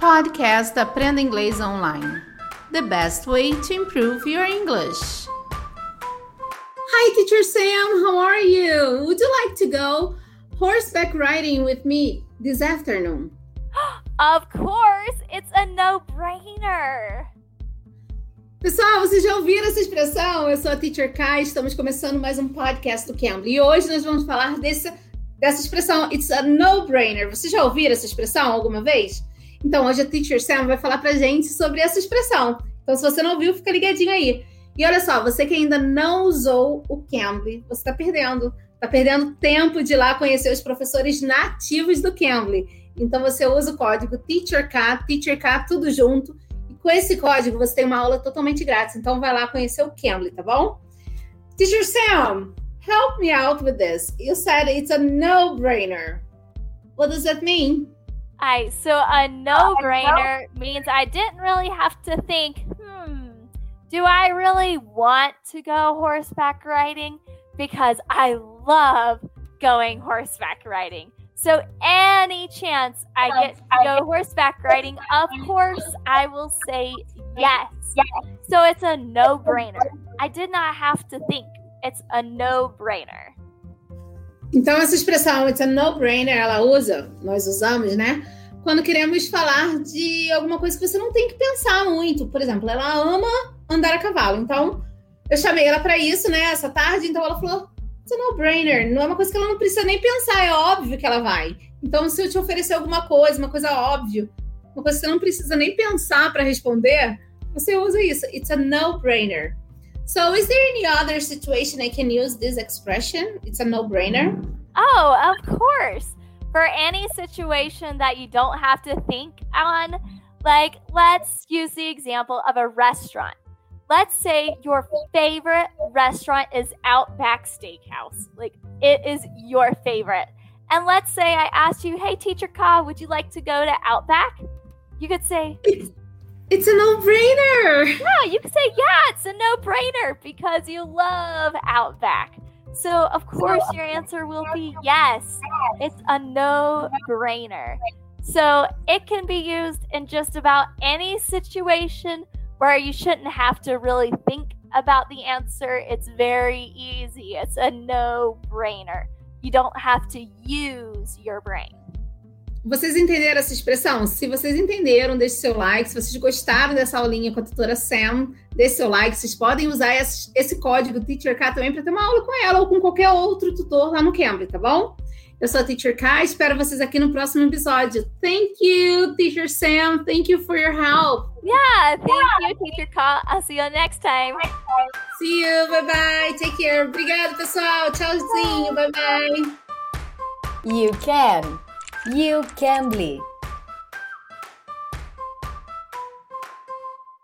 Podcast Aprenda Inglês Online. The best way to improve your English. Hi, Teacher Sam. How are you? Would you like to go horseback riding with me this afternoon? Of course, it's a no-brainer. Pessoal, vocês já ouviram essa expressão? Eu sou a Teacher Kai, estamos começando mais um podcast do Cambly. E hoje nós vamos falar desse, dessa expressão, it's a no-brainer. Vocês já ouviram essa expressão alguma vez? Então, hoje a Teacher Sam vai falar pra gente sobre essa expressão. Então, se você não viu, fica ligadinho aí. E olha só, você que ainda não usou o Cambly, você está perdendo. Está perdendo tempo de ir lá conhecer os professores nativos do Cambly. Então, você usa o código TEACHERK, TEACHERK, tudo junto. E com esse código, você tem uma aula totalmente grátis. Então, vai lá conhecer o Cambly, tá bom? Teacher Sam, help me out with this. You said it's a no-brainer. What does that mean? I so a no-brainer means I didn't really have to think, hmm, do I really want to go horseback riding? Because I love going horseback riding. So any chance I get to go horseback riding, of course I will say yes. So it's a no-brainer. I did not have to think. It's a no-brainer. Então, essa expressão, it's a no-brainer, ela usa, nós usamos, né? Quando queremos falar de alguma coisa que você não tem que pensar muito. Por exemplo, ela ama andar a cavalo. Então, eu chamei ela para isso, né, essa tarde. Então, ela falou: it's a no-brainer. Não é uma coisa que ela não precisa nem pensar, é óbvio que ela vai. Então, se eu te oferecer alguma coisa, uma coisa óbvia, uma coisa que você não precisa nem pensar para responder, você usa isso. It's a no-brainer. So, is there any other situation I can use this expression? It's a no-brainer. Oh, of course. For any situation that you don't have to think on, like let's use the example of a restaurant. Let's say your favorite restaurant is Outback Steakhouse. Like it is your favorite. And let's say I asked you, hey, teacher Ka, would you like to go to Outback? You could say, It's, a no-brainer. yeah, you can say, yeah, it's a no brainer because you love Outback. So, of course, your answer will be yes. It's a no brainer. So, it can be used in just about any situation where you shouldn't have to really think about the answer. It's very easy. It's a no brainer. You don't have to use your brain. Vocês entenderam essa expressão? Se vocês entenderam, deixe seu like. Se vocês gostaram dessa aulinha com a tutora Sam, deixe seu like. Vocês podem usar esse, esse código TeacherK também para ter uma aula com ela ou com qualquer outro tutor lá no Cambly, tá bom? Eu sou a Teacher K, espero vocês aqui no próximo episódio. Thank you, Teacher Sam. Thank you for your help. Yeah, thank you, Teacher Ka. I'll see you next time. See you, bye bye. Take care. Obrigado, pessoal. Tchauzinho, bye bye. You can. You can be.